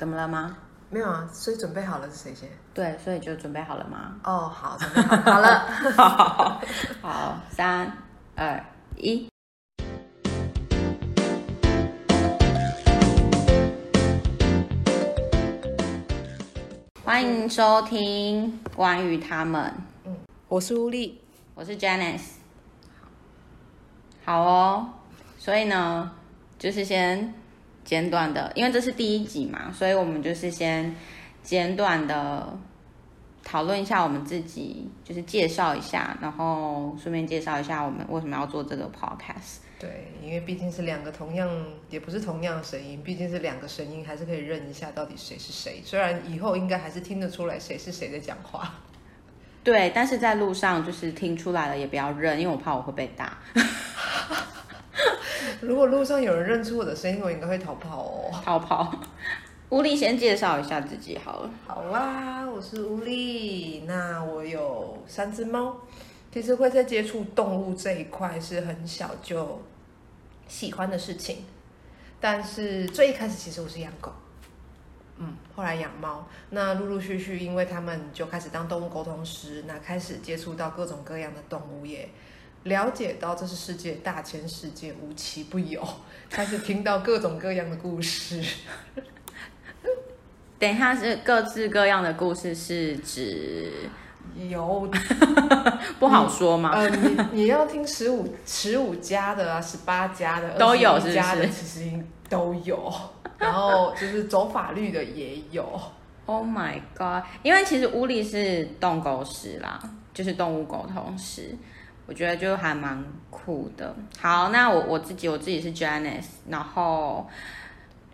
怎么了吗？没有啊，所以准备好了是谁先？对，所以就准备好了吗？哦，好，准备好好了。好，好，三二一。欢迎收听关于他们，我是乌力，我是 Janice。好哦，所以呢，就是先简短的，因为这是第一集嘛，所以我们就是先简短的讨论一下我们自己，就是介绍一下，然后顺便介绍一下我们为什么要做这个 podcast。对，因为毕竟是两个同样，也不是同样的声音，毕竟是两个声音，还是可以认一下到底谁是谁。虽然以后应该还是听得出来谁是谁在讲话。对，但是在路上就是听出来了也不要认，因为我怕我会被打。如果路上有人认出我的声音，我应该会逃跑哦。逃跑。乌力先介绍一下自己好了。好啦，我是乌力，那我有三只猫。其实会在接触动物这一块是很小就喜欢的事情，但是最一开始其实我是养狗，嗯，后来养猫，那陆陆续续因为他们就开始当动物沟通师，那开始接触到各种各样的动物，也了解到这是世界大千世界无奇不有，开始听到各种各样的故事。等一下是各式各样的故事，是指有 不好说吗？呃，你你要听十五十五加的啊，十八加的都有21加的是不其实都有，然后就是走法律的也有。Oh my god！因为其实乌力是动狗师啦，就是动物沟通师，我觉得就还蛮酷的。好，那我我自己我自己是 Janice，然后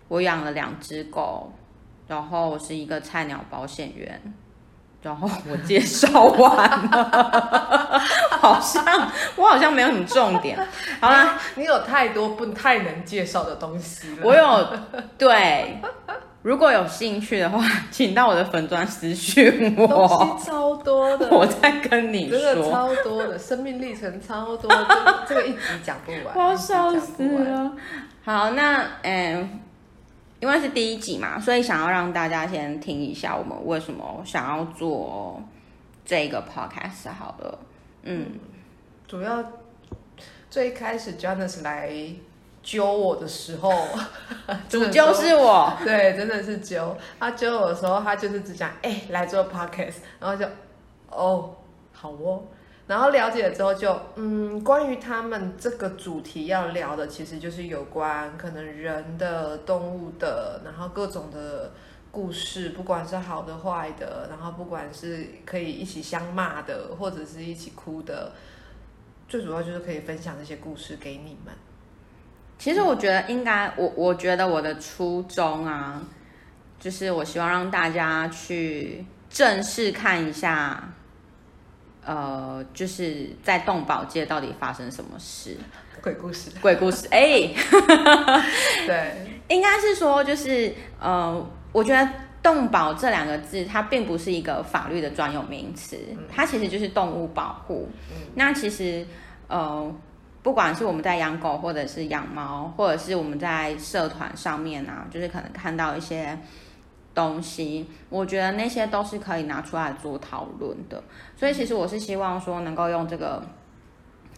我养了两只狗，然后我是一个菜鸟保险员。然后我介绍完了，好像我好像没有什么重点。好啦，你有太多不太能介绍的东西了。我有对，如果有兴趣的话，请到我的粉砖私讯东我，西超多的，我再跟你真的说。超多的，生命历程超多，这个这个一集讲不完，我要笑。死了。好，那嗯，因为是第一集嘛，所以想要让大家先听一下我们为什么想要做这个 podcast 好了。嗯，主要最开始 Jonas 来揪我的时候，主揪是我。对，真的是揪。他揪我的时候，他就是只讲，哎、来做 podcast，然后就，哦，好哦。然后了解了之后就，嗯，关于他们这个主题要聊的，其实就是有关可能人的、动物的，然后各种的故事，不管是好的、坏的，然后不管是可以一起相骂的，或者是一起哭的，最主要就是可以分享这些故事给你们。其实我觉得应该，我我觉得我的初衷啊，就是我希望让大家去正式看一下，呃，就是在动保界到底发生什么事，鬼故事，鬼故事。哎、对，应该是说，就是呃，我觉得“动保”这两个字，它并不是一个法律的专有名词，它其实就是动物保护。那其实呃，不管是我们在养狗，或者是养猫，或者是我们在社团上面啊，就是可能看到一些东西，我觉得那些都是可以拿出来做讨论的。所以其实我是希望说，能够用这个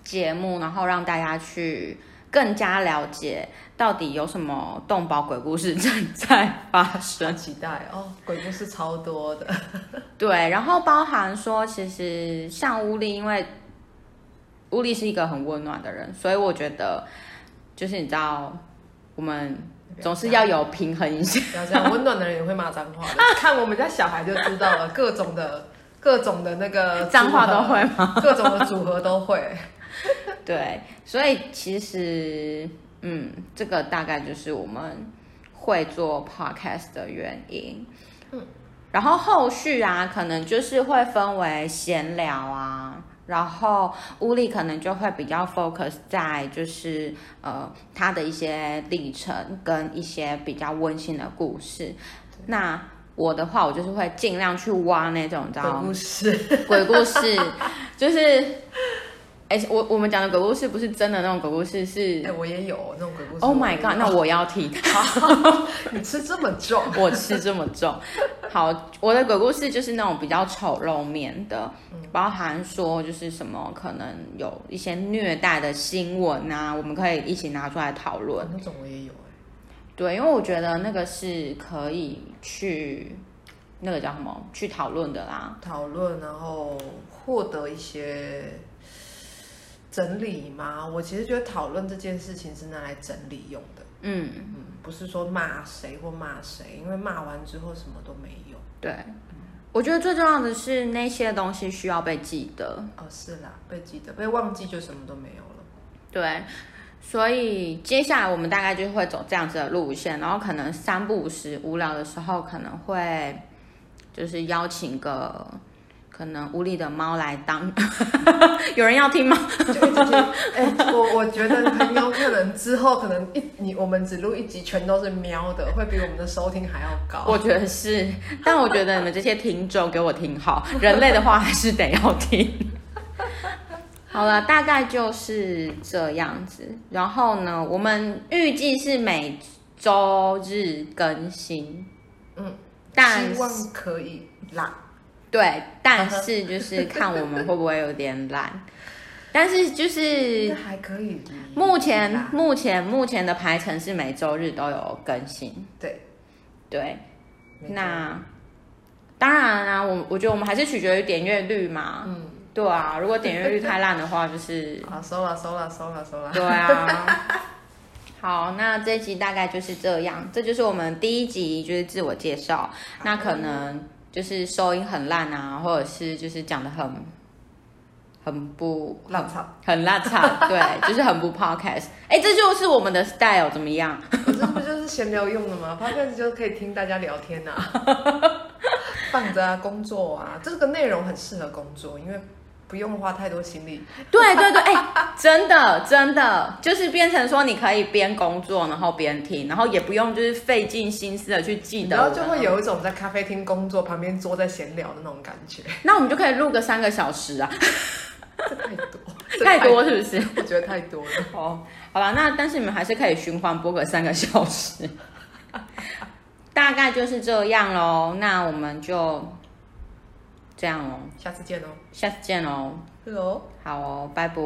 节目，然后让大家去更加了解到底有什么动保鬼故事 正在发很生。期待哦，鬼故事超多的。对，然后包含说，其实像乌力，因为乌力是一个很温暖的人，所以我觉得就是你知道，我们总是要有平衡一下。不 要这样，温暖的人也会骂脏话的。看我们家小孩就知道了，各种的、各种的那个脏话都会吗？各种的组合都会。对，所以其实，嗯，这个大概就是我们会做 podcast 的原因。嗯，然后后续啊，可能就是会分为闲聊啊，然后乌力可能就会比较 focus 在就是呃他的一些历程跟一些比较温馨的故事。那我的话，我就是会尽量去挖那种你知鬼道故事，鬼故事，就是哎、我我们讲的鬼故事不是真的那种鬼故事，是哎、我也有那种鬼故事。Oh my god！那我要听，你吃这么重，我吃这么重。好，我的鬼故事就是那种比较丑陋面的，包含说就是什么可能有一些虐待的新闻啊，我们可以一起拿出来讨论。那种我也有哎、对，因为我觉得那个是可以去那个叫什么去讨论的啦。讨论，然后获得一些整理吗。我其实觉得讨论这件事情是拿来整理用的，嗯，嗯，不是说骂谁或骂谁，因为骂完之后什么都没有。对，我觉得最重要的是那些东西需要被记得。哦，是啦，被记得，被忘记就什么都没有了。对，所以接下来我们大概就会走这样子的路线，然后可能三不五时无聊的时候，可能会就是邀请个可能无理的猫来当，有人要听吗？就一直听，哎、我我觉得很有可能之后可能一你我们只录一集全都是喵的，会比我们的收听还要高。我觉得是，但我觉得你们这些听众给我听好，人类的话还是得要听。好了，大概就是这样子。然后呢，我们预计是每周日更新，嗯，但希望可以啦。对，但是就是看我们会不会有点懒。但是就是还可以。目前目前目前的排程是每周日都有更新。对，对，那当然啦、我我觉得我们还是取决于点阅率嘛。嗯，对啊，如果点阅率太烂的话，就是好，收了，收了，收了，收了。对啊。好，那这一集大概就是这样，这就是我们第一集，就是自我介绍。那可能就是收音很烂啊，或者是就是讲的很很不烂草，很烂草，对，就是很不 podcast。哎，这就是我们的 style，怎么样？我这不就是闲聊用的吗？podcast 就可以听大家聊天呐、放着啊，工作啊，这个内容很适合工作，因为不用花太多心力。对对对，哎、真的真的，就是变成说你可以边工作，然后边听，然后也不用就是费尽心思的去记得。然后就会。有一种在咖啡厅工作，旁边坐在闲聊的那种感觉。那我们就可以录个三个小时啊，这太多，这太多是不是？我觉得太多了。哦，好了，那但是你们还是可以循环播个三个小时，大概就是这样喽。那我们就这样哦，下次见哦。下次见哦。好哦，拜拜。